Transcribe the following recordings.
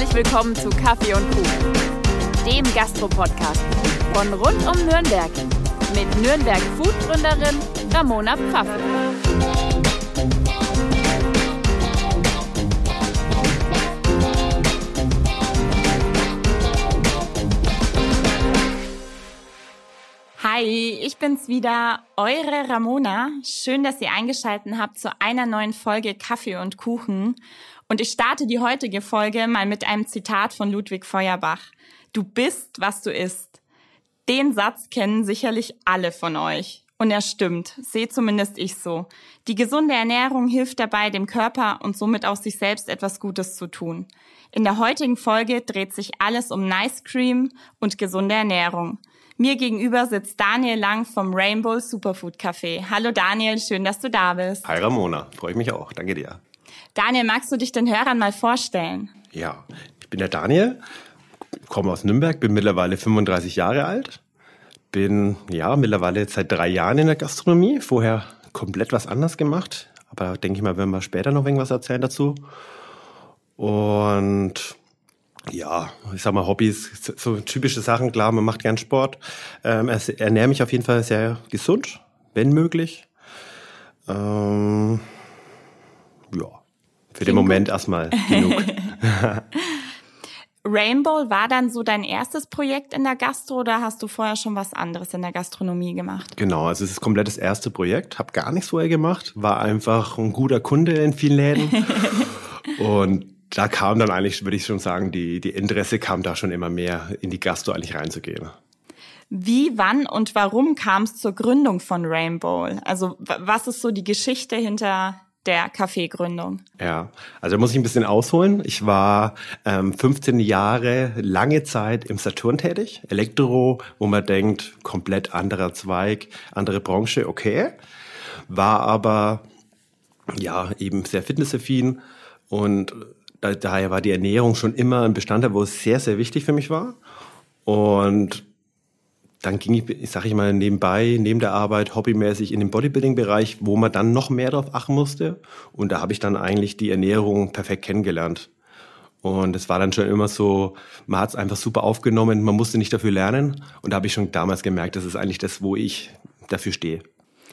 Herzlich willkommen zu Kaffee und Kuchen, dem Gastro-Podcast von rund um Nürnberg mit Nürnberg Food-Gründerin Ramona Pfaffe. Hi, ich bin's wieder, eure Ramona. Schön, dass ihr eingeschaltet habt zu einer neuen Folge Kaffee und Kuchen. Und ich starte die heutige Folge mal mit einem Zitat von Ludwig Feuerbach. Du bist, was du isst. Den Satz kennen sicherlich alle von euch. Und er stimmt, sehe zumindest ich so. Die gesunde Ernährung hilft dabei, dem Körper und somit auch sich selbst etwas Gutes zu tun. In der heutigen Folge dreht sich alles um Nice Cream und gesunde Ernährung. Mir gegenüber sitzt Daniel Lang vom Rainbow Superfood Café. Hallo Daniel, schön, dass du da bist. Hi Ramona, freue ich mich auch. Danke dir. Daniel, magst du dich den Hörern mal vorstellen? Ja, ich bin der Daniel, komme aus Nürnberg, bin mittlerweile 35 Jahre alt, bin ja mittlerweile seit drei Jahren in der Gastronomie, vorher komplett was anders gemacht, aber denke ich mal, werden wir später noch irgendwas erzählen dazu. Und ja, ich sag mal, Hobbys, so typische Sachen, klar, man macht gern Sport. Ähm, ernähre mich auf jeden Fall sehr gesund, wenn möglich. Ähm, für den Moment gut. erstmal genug. Rainbow war dann so dein erstes Projekt in der Gastro oder hast du vorher schon was anderes in der Gastronomie gemacht? Genau, also es ist komplett das erste Projekt, habe gar nichts vorher gemacht, war einfach ein guter Kunde in vielen Läden und da kam dann eigentlich, würde ich schon sagen, die, die Interesse kam da schon immer mehr in die Gastro eigentlich reinzugehen. Wie, wann und warum kam es zur Gründung von Rainbow? Also was ist so die Geschichte hinter der Kaffeegründung? Ja, also muss ich ein bisschen ausholen. Ich war ähm, 15 Jahre lange Zeit im Saturn tätig, Elektro, wo man denkt, komplett anderer Zweig, andere Branche, okay. War aber ja eben sehr fitnessaffin und da, daher war die Ernährung schon immer ein Bestandteil, wo es sehr, sehr wichtig für mich war. Und dann ging ich, sag ich mal, nebenbei, neben der Arbeit, hobbymäßig in den Bodybuilding-Bereich, wo man dann noch mehr darauf achten musste. Und da habe ich dann eigentlich die Ernährung perfekt kennengelernt. Und es war dann schon immer so, man hat es einfach super aufgenommen, man musste nicht dafür lernen. Und da habe ich schon damals gemerkt, das ist eigentlich das, wo ich dafür stehe.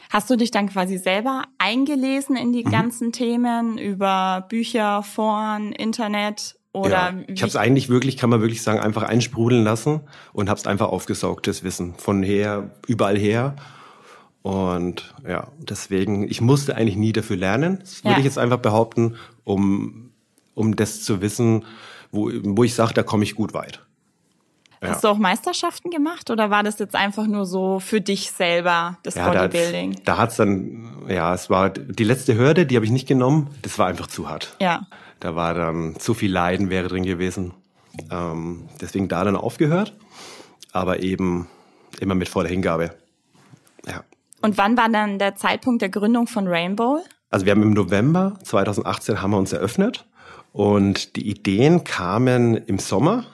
Hast du dich dann quasi selber eingelesen in die mhm. ganzen Themen über Bücher, Foren, Internet oder ja, ich habe es eigentlich wirklich, kann man wirklich sagen, einfach einsprudeln lassen und habe es einfach aufgesaugt, das Wissen von her, überall her. Und ja, deswegen, ich musste eigentlich nie dafür lernen, das würde ja. ich jetzt einfach behaupten, um, um das zu wissen, wo, wo ich sage, da komme ich gut weit. Ja. Hast du auch Meisterschaften gemacht oder war das jetzt einfach nur so für dich selber, das ja, Bodybuilding? Da hat es dann, ja, es war die letzte Hürde, die habe ich nicht genommen, das war einfach zu hart. Ja. Da war dann zu viel Leiden wäre drin gewesen. Ähm, deswegen da dann aufgehört, aber eben immer mit voller Hingabe. Ja. Und wann war dann der Zeitpunkt der Gründung von Rainbow? Also wir haben im November 2018 haben wir uns eröffnet und die Ideen kamen im Sommer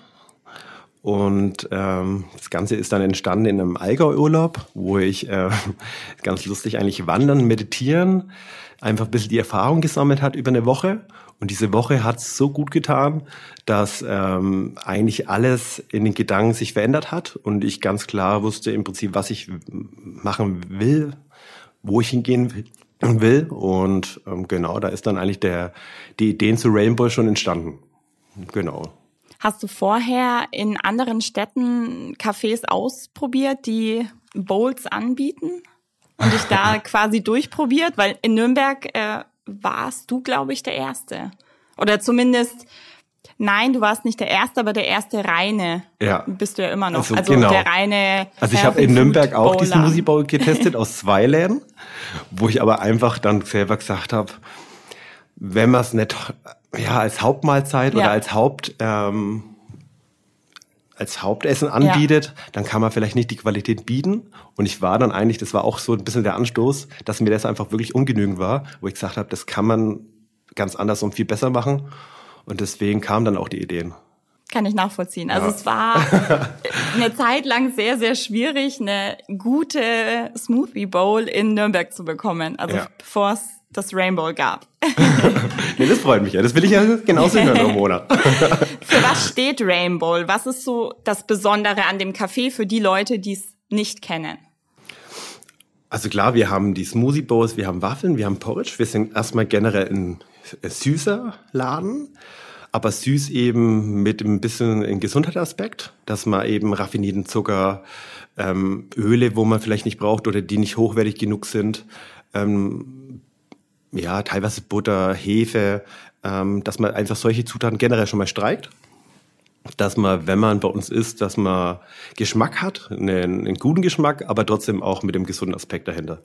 und ähm, das Ganze ist dann entstanden in einem Allgäu-Urlaub, wo ich äh, ganz lustig eigentlich wandern, meditieren, einfach ein bisschen die Erfahrung gesammelt hat über eine Woche. Und diese Woche hat es so gut getan, dass ähm, eigentlich alles in den Gedanken sich verändert hat und ich ganz klar wusste im Prinzip, was ich machen will, wo ich hingehen will. Und ähm, genau, da ist dann eigentlich der, die Ideen zu Rainbow schon entstanden. Genau. Hast du vorher in anderen Städten Cafés ausprobiert, die Bowls anbieten und dich da quasi durchprobiert? Weil in Nürnberg äh, warst du, glaube ich, der Erste. Oder zumindest, nein, du warst nicht der Erste, aber der erste reine ja. bist du ja immer noch. Also, also genau. der reine. Also ich habe in Nürnberg auch diesen Musi Bowl getestet aus zwei Läden, wo ich aber einfach dann selber gesagt habe, wenn man es nicht ja, als Hauptmahlzeit ja. oder als Haupt ähm, als Hauptessen anbietet, ja. dann kann man vielleicht nicht die Qualität bieten. Und ich war dann eigentlich, das war auch so ein bisschen der Anstoß, dass mir das einfach wirklich ungenügend war, wo ich gesagt habe, das kann man ganz anders und viel besser machen. Und deswegen kamen dann auch die Ideen. Kann ich nachvollziehen. Also ja. es war eine Zeit lang sehr, sehr schwierig, eine gute Smoothie Bowl in Nürnberg zu bekommen. Also ja. bevor es das Rainbow gab. nee, das freut mich ja. Das will ich ja genauso hören, Ramona. für was steht Rainbow? Was ist so das Besondere an dem Kaffee für die Leute, die es nicht kennen? Also klar, wir haben die Smoothie Bowls, wir haben Waffeln, wir haben Porridge. Wir sind erstmal generell ein süßer Laden, aber süß eben mit ein bisschen ein Gesundheitsaspekt, dass man eben raffinierten Zucker, ähm, Öle, wo man vielleicht nicht braucht oder die nicht hochwertig genug sind, ähm, ja, teilweise Butter, Hefe, ähm, dass man einfach solche Zutaten generell schon mal streikt. Dass man, wenn man bei uns isst, dass man Geschmack hat, einen, einen guten Geschmack, aber trotzdem auch mit dem gesunden Aspekt dahinter.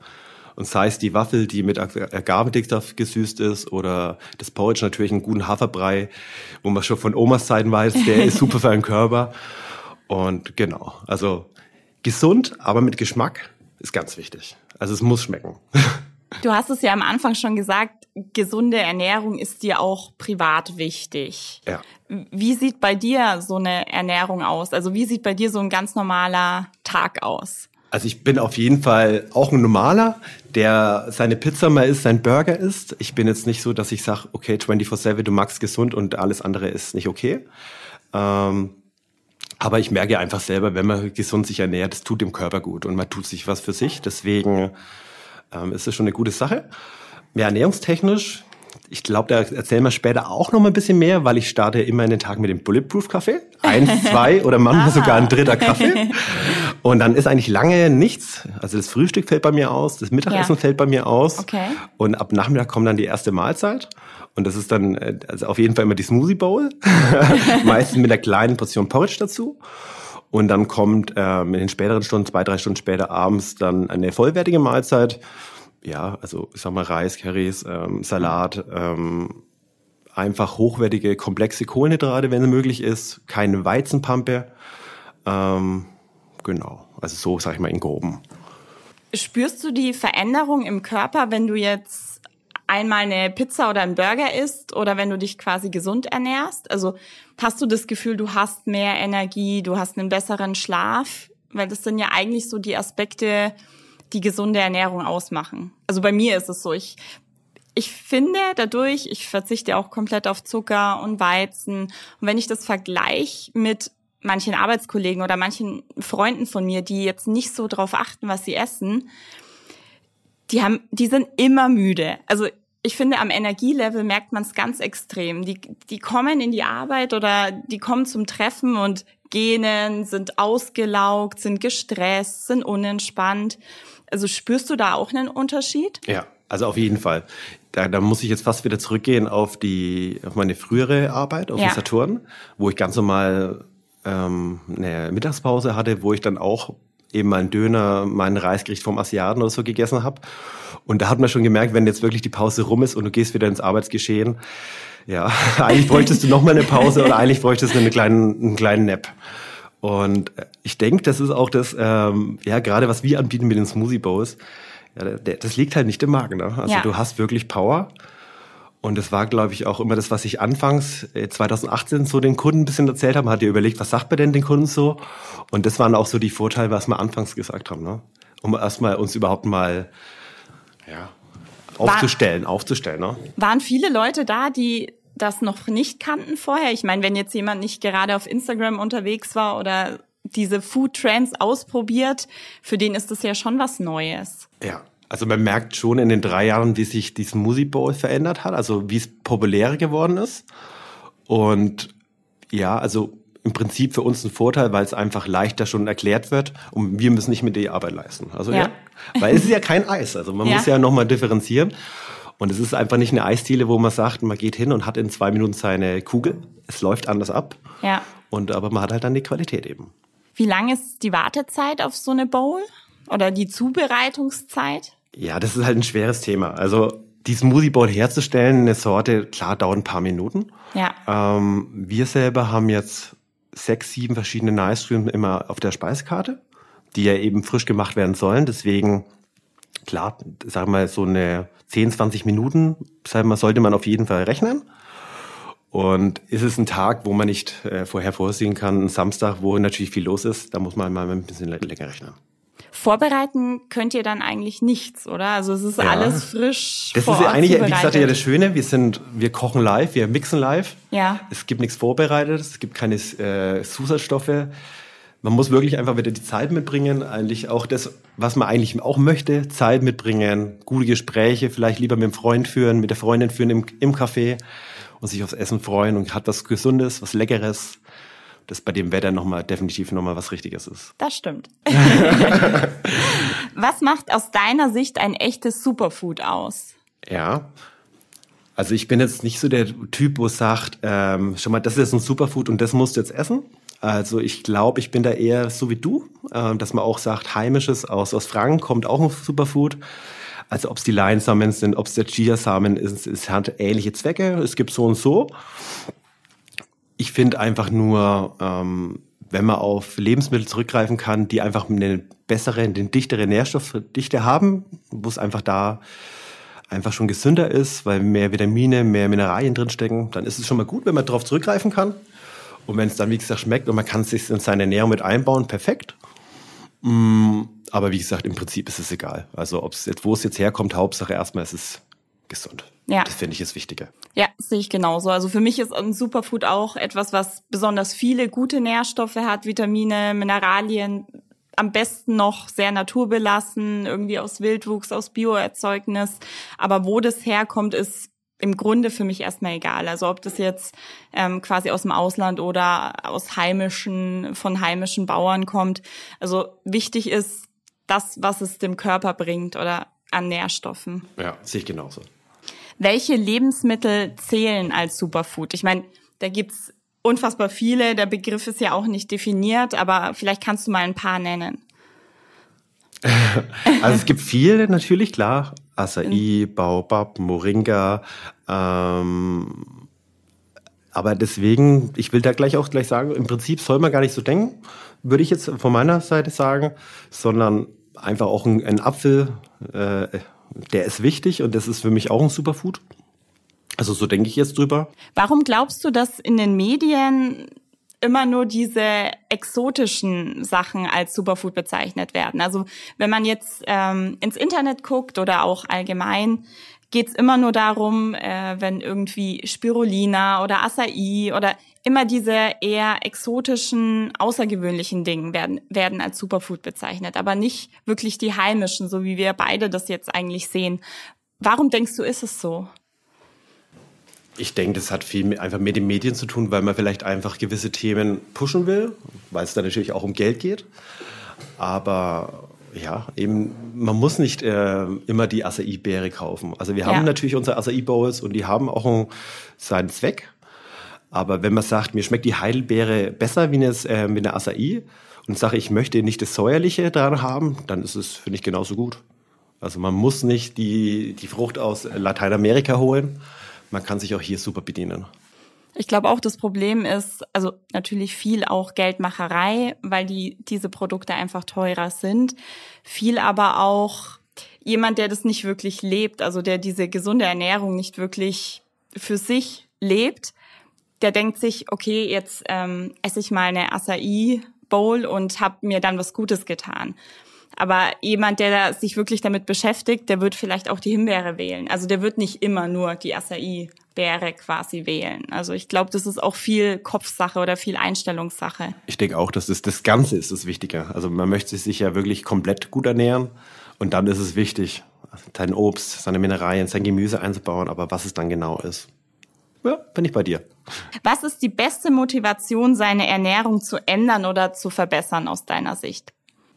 Und sei es die Waffel, die mit Agavendicksaft gesüßt ist, oder das Porridge natürlich einen guten Haferbrei, wo man schon von Omas Zeiten weiß, der ist super für den Körper. Und genau, also gesund, aber mit Geschmack ist ganz wichtig. Also es muss schmecken. Du hast es ja am Anfang schon gesagt, gesunde Ernährung ist dir auch privat wichtig. Ja. Wie sieht bei dir so eine Ernährung aus? Also wie sieht bei dir so ein ganz normaler Tag aus? Also ich bin auf jeden Fall auch ein Normaler, der seine Pizza mal isst, sein Burger isst. Ich bin jetzt nicht so, dass ich sage, okay, 24-7, du magst gesund und alles andere ist nicht okay. Ähm, aber ich merke einfach selber, wenn man gesund sich ernährt, das tut dem Körper gut und man tut sich was für sich. Deswegen ähm, ist das schon eine gute Sache. Mehr ernährungstechnisch, ich glaube, da erzählen wir später auch noch mal ein bisschen mehr, weil ich starte immer in den Tag mit dem Bulletproof Kaffee. Eins, zwei oder manchmal sogar ein dritter Kaffee. Und dann ist eigentlich lange nichts. Also das Frühstück fällt bei mir aus, das Mittagessen ja. fällt bei mir aus. Okay. Und ab Nachmittag kommt dann die erste Mahlzeit. Und das ist dann äh, also auf jeden Fall immer die Smoothie Bowl. Meistens mit einer kleinen Portion Porridge dazu. Und dann kommt ähm, in den späteren Stunden, zwei, drei Stunden später abends, dann eine vollwertige Mahlzeit. Ja, also ich sag mal Reis, Currys, ähm, Salat, ähm, einfach hochwertige, komplexe Kohlenhydrate, wenn es möglich ist, keine Weizenpampe. Ähm, genau, also so sag ich mal in groben. Spürst du die Veränderung im Körper, wenn du jetzt einmal eine Pizza oder einen Burger isst oder wenn du dich quasi gesund ernährst? Also hast du das Gefühl, du hast mehr Energie, du hast einen besseren Schlaf? Weil das sind ja eigentlich so die Aspekte, die gesunde Ernährung ausmachen. Also bei mir ist es so, ich ich finde dadurch, ich verzichte auch komplett auf Zucker und Weizen. Und wenn ich das vergleiche mit manchen Arbeitskollegen oder manchen Freunden von mir, die jetzt nicht so drauf achten, was sie essen, die haben, die sind immer müde. Also ich finde, am Energielevel merkt man es ganz extrem. Die, die kommen in die Arbeit oder die kommen zum Treffen und gähnen, sind ausgelaugt, sind gestresst, sind unentspannt. Also spürst du da auch einen Unterschied? Ja, also auf jeden Fall. Da, da muss ich jetzt fast wieder zurückgehen auf die, auf meine frühere Arbeit, auf ja. den Saturn, wo ich ganz normal ähm, eine Mittagspause hatte, wo ich dann auch eben meinen Döner, mein Reisgericht vom Asiaten oder so gegessen habe. Und da hat man schon gemerkt, wenn jetzt wirklich die Pause rum ist und du gehst wieder ins Arbeitsgeschehen, ja, eigentlich bräuchtest du noch mal eine Pause oder eigentlich bräuchtest du einen kleinen, einen kleinen Nap. Und ich denke, das ist auch das, ähm, ja, gerade was wir anbieten mit den Smoothie Bowls, ja, das liegt halt nicht im Magen. Ne? Also ja. du hast wirklich Power und das war, glaube ich, auch immer das, was ich anfangs 2018 äh, so den Kunden ein bisschen erzählt habe. Man hat ja überlegt, was sagt man denn den Kunden so? Und das waren auch so die Vorteile, was wir anfangs gesagt haben, ne? um erstmal uns überhaupt mal ja, aufzustellen, War, aufzustellen. Ne? Waren viele Leute da, die das noch nicht kannten vorher? Ich meine, wenn jetzt jemand nicht gerade auf Instagram unterwegs war oder diese Food Trends ausprobiert, für den ist das ja schon was Neues. Ja, also man merkt schon in den drei Jahren, wie sich die Smoothie Bowl verändert hat, also wie es populärer geworden ist. Und ja, also im Prinzip für uns ein Vorteil, weil es einfach leichter schon erklärt wird und wir müssen nicht mit die Arbeit leisten. Also ja, ja weil es ist ja kein Eis, also man ja. muss ja nochmal differenzieren. Und es ist einfach nicht eine Eisdiele, wo man sagt, man geht hin und hat in zwei Minuten seine Kugel. Es läuft anders ab. Ja. Und aber man hat halt dann die Qualität eben. Wie lang ist die Wartezeit auf so eine Bowl? Oder die Zubereitungszeit? Ja, das ist halt ein schweres Thema. Also die Smoothie Bowl herzustellen, eine Sorte, klar, dauert ein paar Minuten. Ja. Ähm, wir selber haben jetzt sechs, sieben verschiedene Nice Cream immer auf der Speisekarte, die ja eben frisch gemacht werden sollen. Deswegen, klar, sagen wir mal, so eine 10, 20 Minuten, sagen wir, sollte man auf jeden Fall rechnen. Und ist es ein Tag, wo man nicht äh, vorher vorsehen kann, ein Samstag, wo natürlich viel los ist, da muss man mal ein bisschen länger rechnen. Vorbereiten könnt ihr dann eigentlich nichts, oder? Also es ist ja. alles frisch. Das ist ja eigentlich, wie gesagt, ja das Schöne. Wir sind, wir kochen live, wir mixen live. Ja. Es gibt nichts vorbereitet, es gibt keine äh, Zusatzstoffe. Man muss wirklich einfach wieder die Zeit mitbringen, eigentlich auch das, was man eigentlich auch möchte, Zeit mitbringen, gute Gespräche, vielleicht lieber mit dem Freund führen, mit der Freundin führen im, im Café und sich aufs Essen freuen und hat was Gesundes, was Leckeres das bei dem Wetter nochmal definitiv nochmal was Richtiges ist. Das stimmt. was macht aus deiner Sicht ein echtes Superfood aus? Ja. Also ich bin jetzt nicht so der Typ, wo sagt, ähm, schon mal, das ist jetzt ein Superfood und das musst du jetzt essen. Also ich glaube, ich bin da eher so wie du, äh, dass man auch sagt, heimisches aus, aus Franken kommt auch ein Superfood. Also ob es die Leinsamen sind, ob es der Chiasamen ist, es hat ähnliche Zwecke. Es gibt so und so. Ich finde einfach nur, ähm, wenn man auf Lebensmittel zurückgreifen kann, die einfach eine bessere, eine dichtere Nährstoffdichte haben, wo es einfach da einfach schon gesünder ist, weil mehr Vitamine, mehr Mineralien drinstecken, dann ist es schon mal gut, wenn man darauf zurückgreifen kann. Und wenn es dann, wie gesagt, schmeckt und man kann es sich in seine Ernährung mit einbauen, perfekt. Mm, aber wie gesagt, im Prinzip ist es egal. Also ob es jetzt, wo es jetzt herkommt, Hauptsache erstmal ist es gesund. Ja. Das finde ich das Wichtige. Ja, sehe ich genauso. Also für mich ist ein Superfood auch etwas, was besonders viele gute Nährstoffe hat, Vitamine, Mineralien, am besten noch sehr naturbelassen, irgendwie aus Wildwuchs, aus Bioerzeugnis. Aber wo das herkommt, ist im Grunde für mich erstmal egal. Also ob das jetzt ähm, quasi aus dem Ausland oder aus heimischen, von heimischen Bauern kommt. Also wichtig ist das, was es dem Körper bringt oder an Nährstoffen. Ja, sehe ich genauso. Welche Lebensmittel zählen als Superfood? Ich meine, da gibt's unfassbar viele. Der Begriff ist ja auch nicht definiert, aber vielleicht kannst du mal ein paar nennen. also es gibt viele natürlich, klar. Acai, mhm. Baobab, Moringa. Ähm, aber deswegen, ich will da gleich auch gleich sagen, im Prinzip soll man gar nicht so denken, würde ich jetzt von meiner Seite sagen, sondern einfach auch ein, ein Apfel, äh, der ist wichtig und das ist für mich auch ein Superfood. Also so denke ich jetzt drüber. Warum glaubst du, dass in den Medien immer nur diese exotischen Sachen als Superfood bezeichnet werden? Also wenn man jetzt ähm, ins Internet guckt oder auch allgemein, geht's immer nur darum, äh, wenn irgendwie Spirulina oder Acai oder immer diese eher exotischen, außergewöhnlichen Dinge werden, werden als Superfood bezeichnet, aber nicht wirklich die heimischen, so wie wir beide das jetzt eigentlich sehen. Warum denkst du, ist es so? Ich denke, das hat viel mit, einfach mit den Medien zu tun, weil man vielleicht einfach gewisse Themen pushen will, weil es da natürlich auch um Geld geht. Aber ja, eben, man muss nicht äh, immer die Acai-Beere kaufen. Also wir haben ja. natürlich unsere Acai-Bowls und die haben auch einen, seinen Zweck. Aber wenn man sagt, mir schmeckt die Heidelbeere besser wie eine, äh, wie eine Acai und sage, ich möchte nicht das Säuerliche daran haben, dann ist es, finde ich, genauso gut. Also man muss nicht die, die Frucht aus Lateinamerika holen. Man kann sich auch hier super bedienen. Ich glaube auch, das Problem ist, also natürlich viel auch Geldmacherei, weil die, diese Produkte einfach teurer sind. Viel aber auch jemand, der das nicht wirklich lebt, also der diese gesunde Ernährung nicht wirklich für sich lebt, der denkt sich, okay, jetzt ähm, esse ich mal eine Acai Bowl und habe mir dann was Gutes getan. Aber jemand, der sich wirklich damit beschäftigt, der wird vielleicht auch die Himbeere wählen. Also der wird nicht immer nur die Acai-Beere quasi wählen. Also ich glaube, das ist auch viel Kopfsache oder viel Einstellungssache. Ich denke auch, dass das, das Ganze ist das Wichtige. Also man möchte sich ja wirklich komplett gut ernähren und dann ist es wichtig, sein Obst, seine Mineralien, sein Gemüse einzubauen, aber was es dann genau ist. Ja, bin ich bei dir. Was ist die beste Motivation, seine Ernährung zu ändern oder zu verbessern aus deiner Sicht?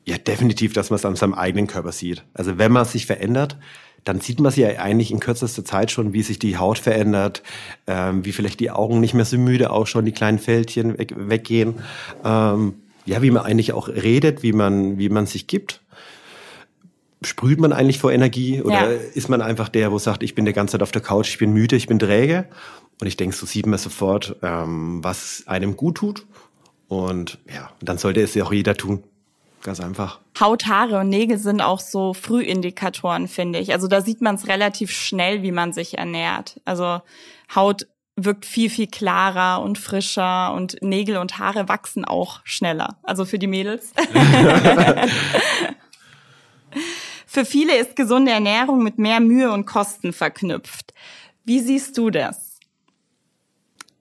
Ja, definitiv, dass man es an seinem eigenen Körper sieht. Also wenn man sich verändert, dann sieht man sie ja eigentlich in kürzester Zeit schon, wie sich die Haut verändert, ähm, wie vielleicht die Augen nicht mehr so müde ausschauen, die kleinen Fältchen weg, weggehen. Ähm, ja, wie man eigentlich auch redet, wie man, wie man sich gibt. Sprüht man eigentlich vor Energie oder ja. ist man einfach der, wo sagt, ich bin die ganze Zeit auf der Couch, ich bin müde, ich bin träge? Und ich denke, so sieht man sofort, ähm, was einem gut tut. Und ja, dann sollte es ja auch jeder tun. Ganz einfach. Haut, Haare und Nägel sind auch so Frühindikatoren, finde ich. Also da sieht man es relativ schnell, wie man sich ernährt. Also Haut wirkt viel, viel klarer und frischer und Nägel und Haare wachsen auch schneller. Also für die Mädels. Für viele ist gesunde Ernährung mit mehr Mühe und Kosten verknüpft. Wie siehst du das?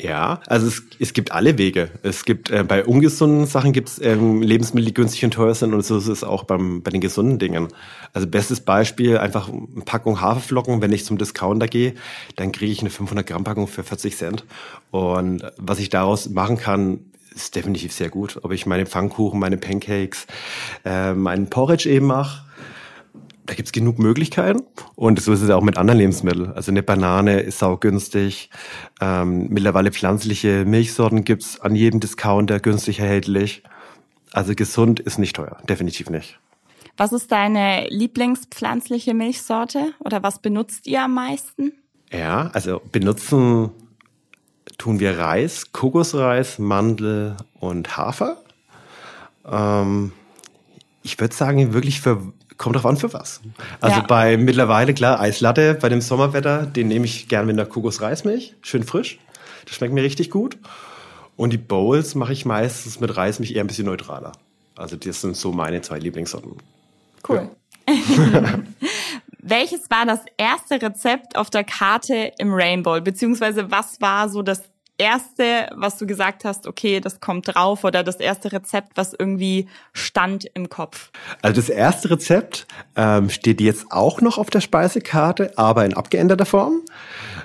Ja, also es, es gibt alle Wege. Es gibt äh, bei ungesunden Sachen gibt es ähm, Lebensmittel, die günstig und teuer sind und so ist es auch beim, bei den gesunden Dingen. Also bestes Beispiel, einfach eine Packung Haferflocken, wenn ich zum Discounter gehe, dann kriege ich eine 500 Gramm Packung für 40 Cent. Und was ich daraus machen kann, ist definitiv sehr gut. Ob ich meine Pfannkuchen, meine Pancakes, äh, meinen Porridge eben mache, da gibt's genug Möglichkeiten. Und so ist es auch mit anderen Lebensmitteln. Also eine Banane ist saugünstig. Ähm, mittlerweile pflanzliche Milchsorten gibt's an jedem Discounter günstig erhältlich. Also gesund ist nicht teuer, definitiv nicht. Was ist deine Lieblingspflanzliche Milchsorte oder was benutzt ihr am meisten? Ja, also benutzen tun wir Reis, Kokosreis, Mandel und Hafer. Ähm, ich würde sagen, wirklich für kommt drauf an für was. Also ja. bei mittlerweile, klar, Eislatte bei dem Sommerwetter, den nehme ich gern mit einer Kokosreismilch, schön frisch. Das schmeckt mir richtig gut. Und die Bowls mache ich meistens mit Reismilch eher ein bisschen neutraler. Also das sind so meine zwei Lieblingssorten. Cool. Ja. Welches war das erste Rezept auf der Karte im Rainbow? Beziehungsweise was war so das erste, was du gesagt hast, okay, das kommt drauf oder das erste Rezept, was irgendwie stand im Kopf? Also das erste Rezept ähm, steht jetzt auch noch auf der Speisekarte, aber in abgeänderter Form.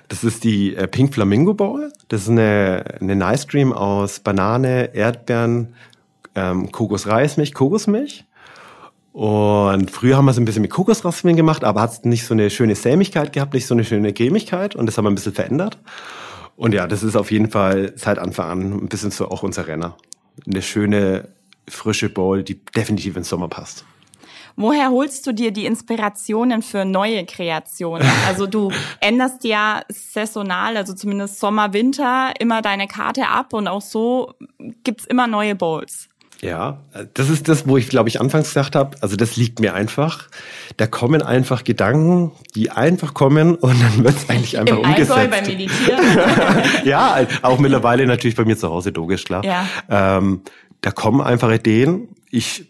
Das ist die äh, Pink Flamingo Bowl. Das ist eine, eine Nice Cream aus Banane, Erdbeeren, ähm, Kokosreismilch, Kokosmilch. Und früher haben wir es ein bisschen mit Kokosraspeln gemacht, aber hat nicht so eine schöne Sämigkeit gehabt, nicht so eine schöne Cremigkeit und das haben wir ein bisschen verändert. Und ja, das ist auf jeden Fall seit Anfang an ein bisschen so auch unser Renner. Eine schöne, frische Bowl, die definitiv ins Sommer passt. Woher holst du dir die Inspirationen für neue Kreationen? Also du änderst ja saisonal, also zumindest Sommer, Winter, immer deine Karte ab und auch so gibt's immer neue Bowls. Ja, das ist das, wo ich, glaube ich, anfangs gesagt habe. Also das liegt mir einfach. Da kommen einfach Gedanken, die einfach kommen und dann wird es eigentlich einfach Im umgesetzt. Beim Meditieren. ja, auch mittlerweile natürlich bei mir zu Hause, logisch, klar. Ja. Ähm, da kommen einfach Ideen. Ich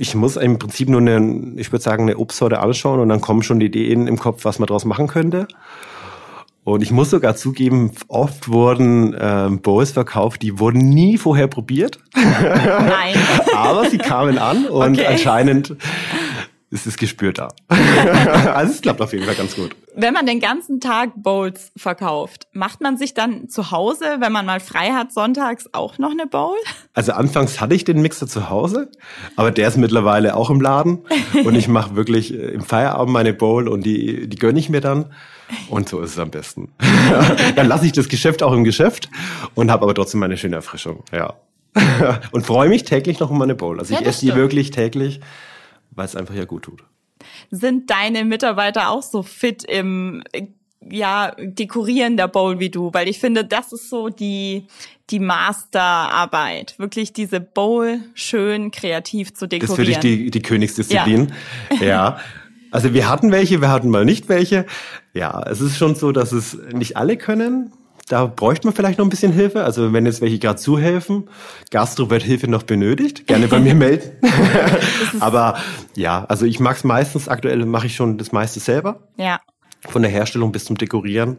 ich muss im Prinzip nur eine, ich würde sagen, eine Obstsorte anschauen und dann kommen schon die Ideen im Kopf, was man daraus machen könnte. Und ich muss sogar zugeben, oft wurden ähm, Bowls verkauft, die wurden nie vorher probiert. Nein. Aber sie kamen an und okay. anscheinend ist es gespürt da. also es klappt auf jeden Fall ganz gut. Wenn man den ganzen Tag Bowls verkauft, macht man sich dann zu Hause, wenn man mal frei hat, sonntags auch noch eine Bowl? Also anfangs hatte ich den Mixer zu Hause, aber der ist mittlerweile auch im Laden und ich mache wirklich äh, im Feierabend meine Bowl und die, die gönne ich mir dann. Und so ist es am besten. dann lasse ich das Geschäft auch im Geschäft und habe aber trotzdem meine schöne Erfrischung. Ja. und freue mich täglich noch um meine Bowl. Also ich ja, esse die wirklich täglich weil es einfach ja gut tut. Sind deine Mitarbeiter auch so fit im ja, Dekorieren der Bowl wie du, weil ich finde, das ist so die, die Masterarbeit. Wirklich diese Bowl schön kreativ zu dekorieren. Das ist für dich die, die Königsdisziplin. Ja. ja. Also wir hatten welche, wir hatten mal nicht welche. Ja, es ist schon so, dass es nicht alle können. Da bräuchte man vielleicht noch ein bisschen Hilfe. Also wenn jetzt welche gerade zuhelfen, Gastro wird Hilfe noch benötigt, gerne bei mir melden. Aber ja, also ich mag es meistens, aktuell mache ich schon das meiste selber. Ja. Von der Herstellung bis zum Dekorieren.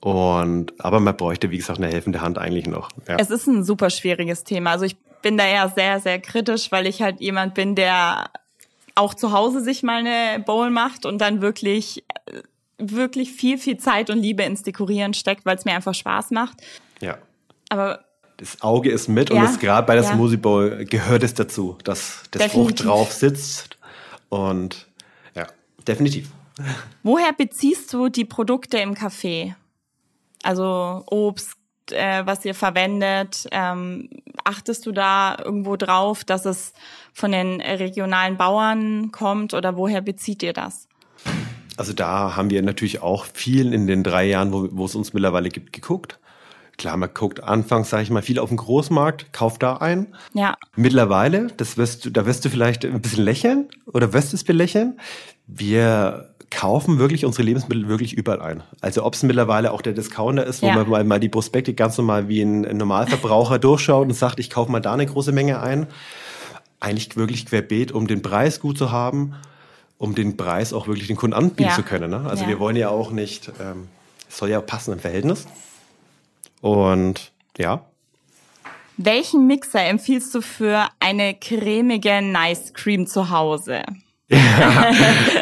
Und aber man bräuchte, wie gesagt, eine helfende Hand eigentlich noch. Ja. Es ist ein super schwieriges Thema. Also ich bin da ja sehr, sehr kritisch, weil ich halt jemand bin, der auch zu Hause sich mal eine Bowl macht und dann wirklich äh, wirklich viel, viel Zeit und Liebe ins Dekorieren steckt, weil es mir einfach Spaß macht. Ja. Aber das Auge ist mit ja, und es gerade bei der ja. Smoothie Bowl gehört es dazu, dass das definitiv. Frucht drauf sitzt und ja, definitiv. Woher beziehst du die Produkte im Café? Also Obst, äh, was ihr verwendet, ähm, achtest du da irgendwo drauf, dass es von den regionalen Bauern kommt oder woher bezieht ihr das? Also da haben wir natürlich auch viel in den drei Jahren, wo, wo es uns mittlerweile gibt, geguckt. Klar, man guckt anfangs, sage ich mal, viel auf dem Großmarkt, kauft da ein. Ja. Mittlerweile, das wirst du, da wirst du vielleicht ein bisschen lächeln oder wirst es belächeln. Wir kaufen wirklich unsere Lebensmittel wirklich überall ein. Also ob es mittlerweile auch der Discounter ist, wo ja. man mal, mal die Prospekte ganz normal wie ein Normalverbraucher durchschaut und sagt, ich kaufe mal da eine große Menge ein. Eigentlich wirklich querbeet, um den Preis gut zu haben um den Preis auch wirklich den Kunden anbieten Ja. zu können. Ne? Also Ja. wir wollen ja auch nicht, ähm, es soll ja passen im Verhältnis. Und ja, Welchen Mixer empfiehlst du für eine cremige Nice Cream zu Hause?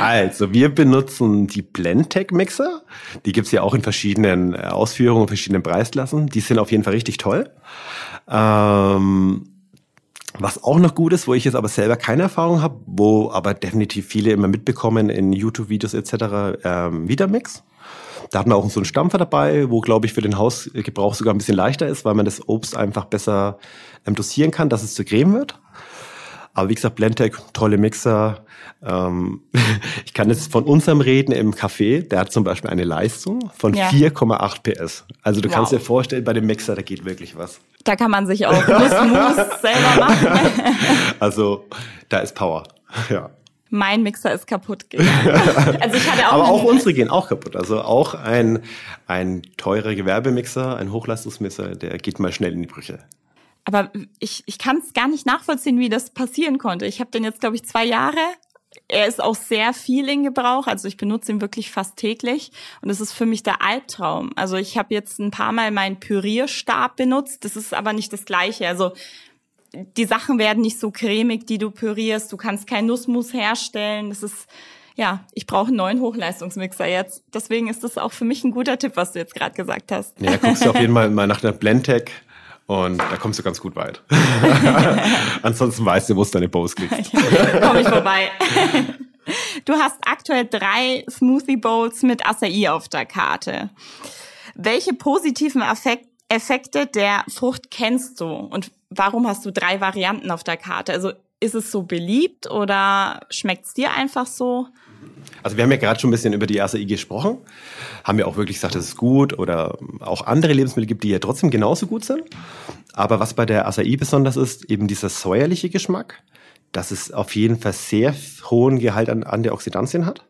Also wir benutzen die Blendtec-Mixer. Die gibt's ja auch in verschiedenen äh, Ausführungen, verschiedenen Preisklassen. Die sind auf jeden Fall richtig toll. Ähm, was auch noch gut ist, wo ich jetzt aber selber keine Erfahrung habe, wo aber definitiv viele immer mitbekommen in YouTube-Videos etc., ähm, Vitamix. Da hat man auch so einen Stampfer dabei, wo, glaube ich, für den Hausgebrauch sogar ein bisschen leichter ist, weil man das Obst einfach besser ähm, dosieren kann, dass es zu Creme wird. Aber wie gesagt, Blendtec, tolle Mixer. Ähm, ich kann jetzt von unserem reden im Café. Der hat zum Beispiel eine Leistung von Ja. 4,8 PS. Also du kannst Wow. dir vorstellen, bei dem Mixer, da geht wirklich was. Da kann man sich auch Nussmus selber machen. Also da ist Power. Ja. Mein Mixer ist kaputt gegangen. Also ich hatte auch, Aber auch unsere gehen auch kaputt. Also auch ein, ein teurer Gewerbemixer, ein Hochleistungsmixer, der geht mal schnell in die Brüche. Aber ich, ich kann es gar nicht nachvollziehen, wie das passieren konnte. Ich habe den jetzt, glaube ich, zwei Jahre. Er ist auch sehr viel in Gebrauch. Also ich benutze ihn wirklich fast täglich. Und es ist für mich der Albtraum. Also ich habe jetzt ein paar Mal meinen Pürierstab benutzt. Das ist aber nicht das Gleiche. Also die Sachen werden nicht so cremig, die du pürierst. Du kannst kein Nussmus herstellen. Das ist, ja, ich brauche einen neuen Hochleistungsmixer jetzt. Deswegen ist das auch für mich ein guter Tipp, was du jetzt gerade gesagt hast. Ja, guckst du auf jeden Fall mal nach der Blendtec und da kommst du ganz gut weit. Ansonsten weißt du, wo es deine Bose kriegst. Komme ich vorbei. Du hast aktuell drei Smoothie Bowls mit Acai auf der Karte. Welche positiven Effek Effekte der Frucht kennst du und warum hast du drei Varianten auf der Karte? Also ist es so beliebt oder schmeckt es dir einfach so? Also wir haben ja gerade schon ein bisschen über die Acai gesprochen, haben ja auch wirklich gesagt, das ist gut oder auch andere Lebensmittel gibt, die ja trotzdem genauso gut sind. Aber was bei der Acai besonders ist, eben dieser säuerliche Geschmack, dass es auf jeden Fall sehr hohen Gehalt an Antioxidantien hat.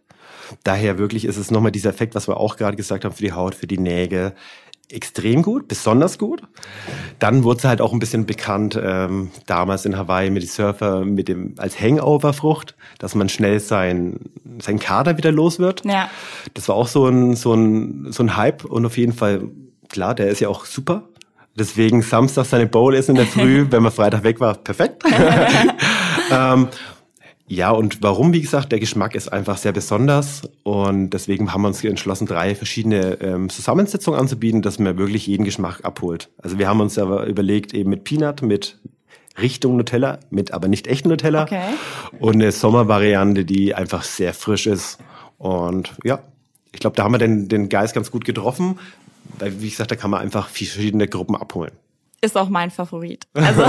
Daher wirklich ist es nochmal dieser Effekt, was wir auch gerade gesagt haben, für die Haut, für die Nägel, extrem gut, besonders gut. Dann wurde es halt auch ein bisschen bekannt, ähm, damals in Hawaii mit den Surfer, mit dem, als Hangover-Frucht, dass man schnell sein, sein Kader wieder los wird. Ja. Das war auch so ein, so ein, so ein Hype und auf jeden Fall, klar, der ist ja auch super. Deswegen Samstag seine Bowl essen in der Früh, wenn man Freitag weg war, perfekt. ähm, ja, und warum, wie gesagt, der Geschmack ist einfach sehr besonders und deswegen haben wir uns entschlossen, drei verschiedene ähm, Zusammensetzungen anzubieten, dass man wirklich jeden Geschmack abholt. Also wir haben uns aber überlegt, eben mit Peanut, mit Richtung Nutella, mit aber nicht echten Nutella Okay. und eine Sommervariante, die einfach sehr frisch ist. Und ja, ich glaube, da haben wir den, den Geist ganz gut getroffen, weil, wie gesagt, da kann man einfach verschiedene Gruppen abholen. Ist auch mein Favorit. Also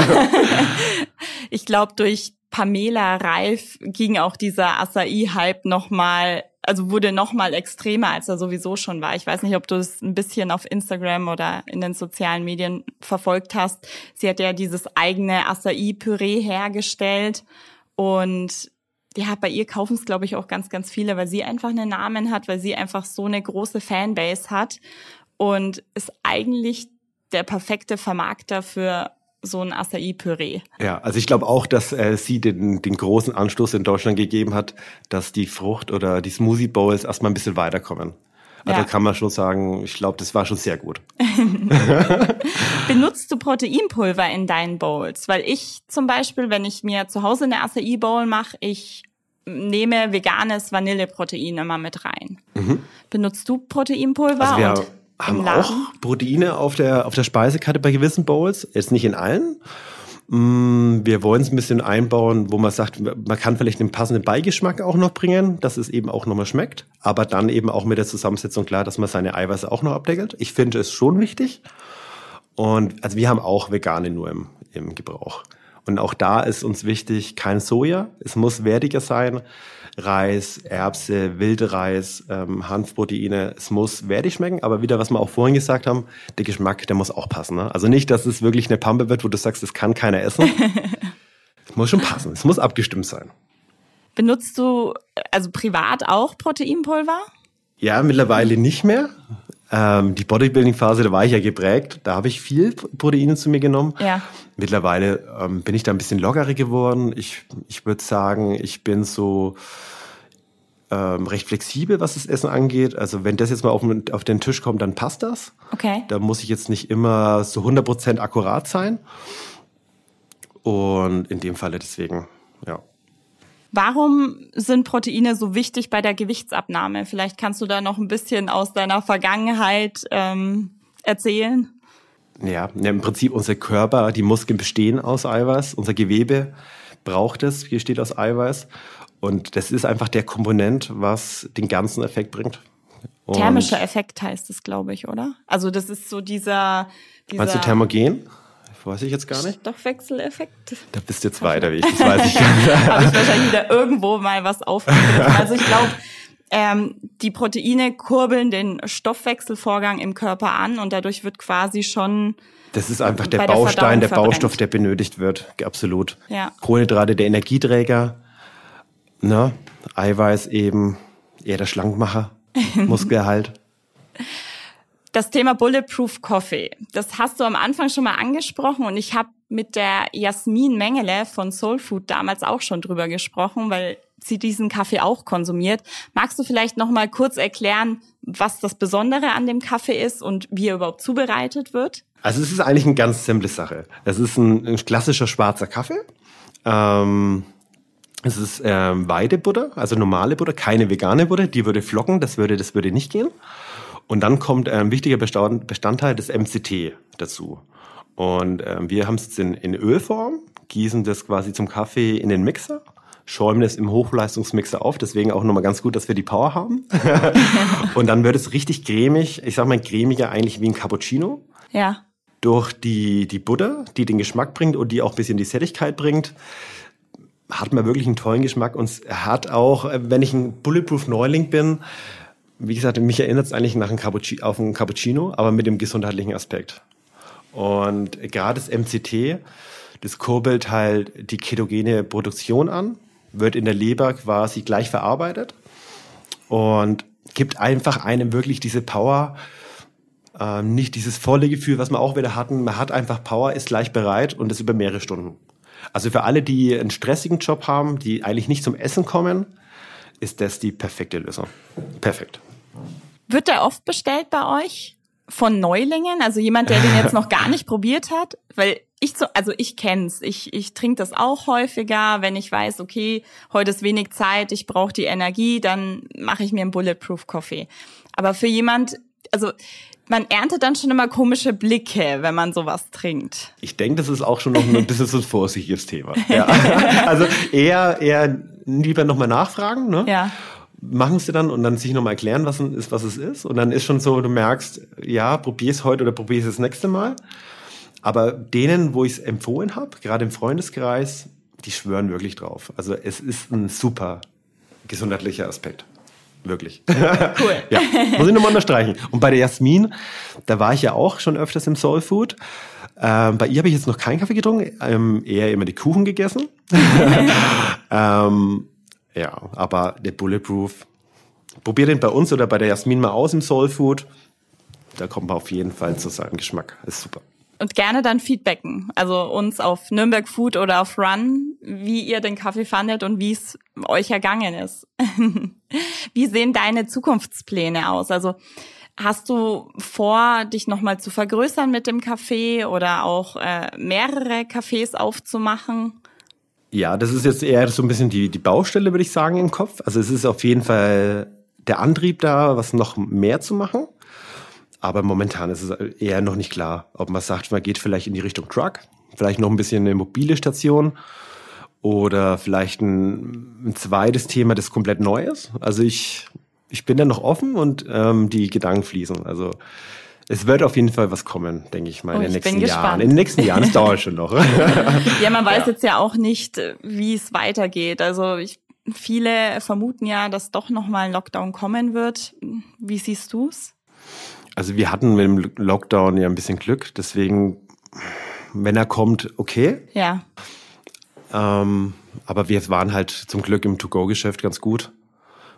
ich glaube, durch Pamela Reif ging auch dieser Acai-Hype nochmal, also wurde nochmal extremer, als er sowieso schon war. Ich weiß nicht, ob du es ein bisschen auf Instagram oder in den sozialen Medien verfolgt hast. Sie hat ja dieses eigene Acai-Püree hergestellt und ja, bei ihr kaufen es, glaube ich, auch ganz, ganz viele, weil sie einfach einen Namen hat, weil sie einfach so eine große Fanbase hat und ist eigentlich der perfekte Vermarkter für so ein Acai-Püree. Ja, also ich glaube auch, dass äh, sie den, den großen Anstoß in Deutschland gegeben hat, dass die Frucht oder die Smoothie Bowls erstmal ein bisschen weiterkommen. Also Ja. kann man schon sagen, ich glaube, das war schon sehr gut. Benutzt du Proteinpulver in deinen Bowls? Weil ich zum Beispiel, wenn ich mir zu Hause eine Acai-Bowl mache, ich nehme veganes Vanilleprotein immer mit rein. Benutzt du Proteinpulver? Also wir haben auch Proteine auf der, auf der Speisekarte bei gewissen Bowls, jetzt nicht in allen. Mm, Wir wollen es ein bisschen einbauen, wo man sagt, man kann vielleicht den passenden Beigeschmack auch noch bringen, dass es eben auch nochmal schmeckt, aber dann eben auch mit der Zusammensetzung klar, dass man seine Eiweiße auch noch abdeckelt. Ich finde es schon wichtig. Und also wir haben auch Vegane nur im, im Gebrauch. Und auch da ist uns wichtig, kein Soja. Es muss wertiger sein. Reis, Erbse, Wildreis, ähm, Hanfproteine. Es muss wertig schmecken. Aber wieder, was wir auch vorhin gesagt haben, der Geschmack, der muss auch passen. Ne? Also nicht, dass es wirklich eine Pampe wird, wo du sagst, das kann keiner essen. es muss schon passen. Es muss abgestimmt sein. Benutzt du also privat auch Proteinpulver? Ja, mittlerweile nicht mehr. Ähm, die Bodybuilding-Phase, da war ich ja geprägt. Da habe ich viel Proteine zu mir genommen. Ja. Mittlerweile ähm, bin ich da ein bisschen lockerer geworden. Ich, ich würde sagen, ich bin so ähm, recht flexibel, was das Essen angeht. Also wenn das jetzt mal auf, auf den Tisch kommt, dann passt das. Okay. Da muss ich jetzt nicht immer so 100% akkurat sein. Und in dem Falle deswegen, ja. Warum sind Proteine so wichtig bei der Gewichtsabnahme? Vielleicht kannst du da noch ein bisschen aus deiner Vergangenheit ähm, erzählen. Ja, im Prinzip unser Körper, die Muskeln bestehen aus Eiweiß, unser Gewebe braucht es, hier steht aus Eiweiß. Und das ist einfach der Komponent, was den ganzen Effekt bringt. Und Thermischer Effekt heißt es, glaube ich, oder? Also das ist so dieser, dieser Meinst du Thermogen? Weiß ich jetzt gar nicht. Stoffwechseleffekt. Da bist du jetzt weiter wie ich, das weiß ich. Habe ich wahrscheinlich wieder irgendwo mal was aufgegriffen. Also ich glaube, ähm, die Proteine kurbeln den Stoffwechselvorgang im Körper an und dadurch wird quasi schon das ist einfach der Baustein, der, der Baustoff, der benötigt wird. Absolut. Ja. Kohlenhydrate, der Energieträger, ne? Eiweiß eben eher der Schlankmacher, Muskelerhalt. Das Thema Bulletproof Coffee, das hast du am Anfang schon mal angesprochen und ich habe mit der Jasmin Mengele von Soul Food damals auch schon drüber gesprochen, weil sie diesen Kaffee auch konsumiert. Magst du vielleicht noch mal kurz erklären, was das Besondere an dem Kaffee ist und wie er überhaupt zubereitet wird? Also es ist eigentlich eine ganz simple Sache. Es ist ein, ein klassischer schwarzer Kaffee. Ähm, es ist ähm, Weidebutter, also normale Butter, keine vegane Butter. Die würde flocken, das würde, das würde nicht gehen. Und dann kommt ein ähm, wichtiger Bestandteil des MCT dazu. Und ähm, wir haben es jetzt in, in Ölform, gießen das quasi zum Kaffee in den Mixer, schäumen es im Hochleistungsmixer auf. Deswegen auch nochmal ganz gut, dass wir die Power haben. und dann wird es richtig cremig. Ich sag mal cremiger eigentlich wie ein Cappuccino. Ja. Durch die, die Butter, die den Geschmack bringt und die auch ein bisschen die Sättigkeit bringt hat man wirklich einen tollen Geschmack und hat auch, äh, wenn ich ein Bulletproof Neuling bin, wie gesagt, mich erinnert es eigentlich nach einem auf ein Cappuccino, aber mit dem gesundheitlichen Aspekt. Und gerade das MCT, das kurbelt halt die ketogene Produktion an, wird in der Leber quasi gleich verarbeitet und gibt einfach einem wirklich diese Power, ähm, nicht dieses volle Gefühl, was wir auch wieder hatten. Man hat einfach Power, ist gleich bereit und das über mehrere Stunden. Also für alle, die einen stressigen Job haben, die eigentlich nicht zum Essen kommen, ist das die perfekte Lösung. Perfekt. Wird der oft bestellt bei euch von Neulingen? Also jemand, der den jetzt noch gar nicht probiert hat? Weil ich so, also ich kenn's. Ich, ich trinke das auch häufiger, wenn ich weiß, okay, heute ist wenig Zeit, ich brauche die Energie, dann mache ich mir einen Bulletproof Coffee. Aber für jemand, also man erntet dann schon immer komische Blicke, wenn man sowas trinkt. Ich denke, das ist auch schon noch ein bisschen so ein vorsichtiges Thema. Ja. Also eher, eher lieber nochmal nachfragen, ne? Ja. Machen sie dann und dann sich nochmal erklären, was, ist, was es ist. Und dann ist schon so, du merkst, ja, probier es heute oder probier es das nächste Mal. Aber denen, wo ich es empfohlen habe, gerade im Freundeskreis, die schwören wirklich drauf. Also es ist ein super gesundheitlicher Aspekt. Wirklich. Cool. ja, muss ich nochmal unterstreichen. Und bei der Jasmin, da war ich ja auch schon öfters im Soul Food. Ähm, bei ihr habe ich jetzt noch keinen Kaffee getrunken, ähm, eher immer die Kuchen gegessen. ähm, ja, aber der Bulletproof, probier den bei uns oder bei der Jasmin mal aus im Soul Food. Da kommt man auf jeden Fall zu seinem Geschmack. Ist super und gerne dann feedbacken. Also uns auf Nürnberg Food oder auf Run, wie ihr den Kaffee fandet und wie es euch ergangen ist. wie sehen deine Zukunftspläne aus? Also hast du vor, dich nochmal zu vergrößern mit dem Kaffee oder auch äh, mehrere Cafés aufzumachen? Ja, das ist jetzt eher so ein bisschen die, die Baustelle, würde ich sagen, im Kopf. Also es ist auf jeden Fall der Antrieb da, was noch mehr zu machen. Aber momentan ist es eher noch nicht klar, ob man sagt, man geht vielleicht in die Richtung Truck, vielleicht noch ein bisschen eine mobile Station oder vielleicht ein, ein zweites Thema, das komplett neu ist. Also ich, ich bin da noch offen und ähm, die Gedanken fließen. Also es wird auf jeden Fall was kommen, denke ich mal, oh, in den nächsten Jahren. In den nächsten Jahren, es dauert schon noch. ja, man weiß ja. jetzt ja auch nicht, wie es weitergeht. Also ich, viele vermuten ja, dass doch noch mal ein Lockdown kommen wird. Wie siehst du's? Also wir hatten mit dem Lockdown ja ein bisschen Glück, deswegen, wenn er kommt, okay. Ja. Ähm, aber wir waren halt zum Glück im To-Go-Geschäft ganz gut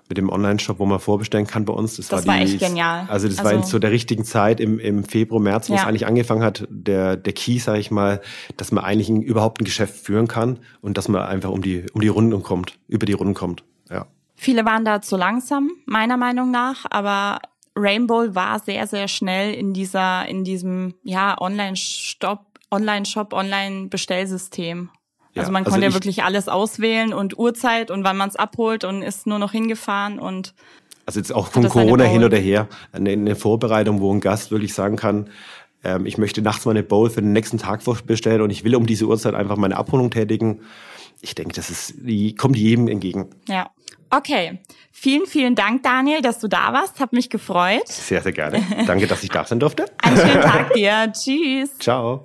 mit dem Online-Shop, wo man vorbestellen kann bei uns. Das, das war, die, echt genial. Also das also, war zu der richtigen Zeit im, im Februar, März, wo ja. es eigentlich angefangen hat, der, der Key, sage ich mal, dass man eigentlich ein, überhaupt ein Geschäft führen kann und dass man einfach um die, um die Runden kommt, über die Runden kommt. Ja. Viele waren da zu langsam, meiner Meinung nach, aber Rainbow war sehr, sehr schnell in dieser, in diesem, ja, Online-Shop, Online-Shop, Online-Bestellsystem. Ja, also man also konnte ja ich- wirklich alles auswählen und Uhrzeit und wann man es abholt und ist nur noch hingefahren und Also jetzt auch von Corona hin oder her, eine, eine Vorbereitung, wo ein Gast wirklich sagen kann, ähm, ich möchte nachts meine Bowl für den nächsten Tag bestellen und ich will um diese Uhrzeit einfach meine Abholung tätigen. Ich denke, das ist, die kommt jedem entgegen. ja. Okay. Vielen, vielen Dank, Daniel, dass du da warst. Hat mich gefreut. Sehr, sehr gerne. Danke, dass ich da sein durfte. Einen schönen Tag dir. Tschüss. Ciao.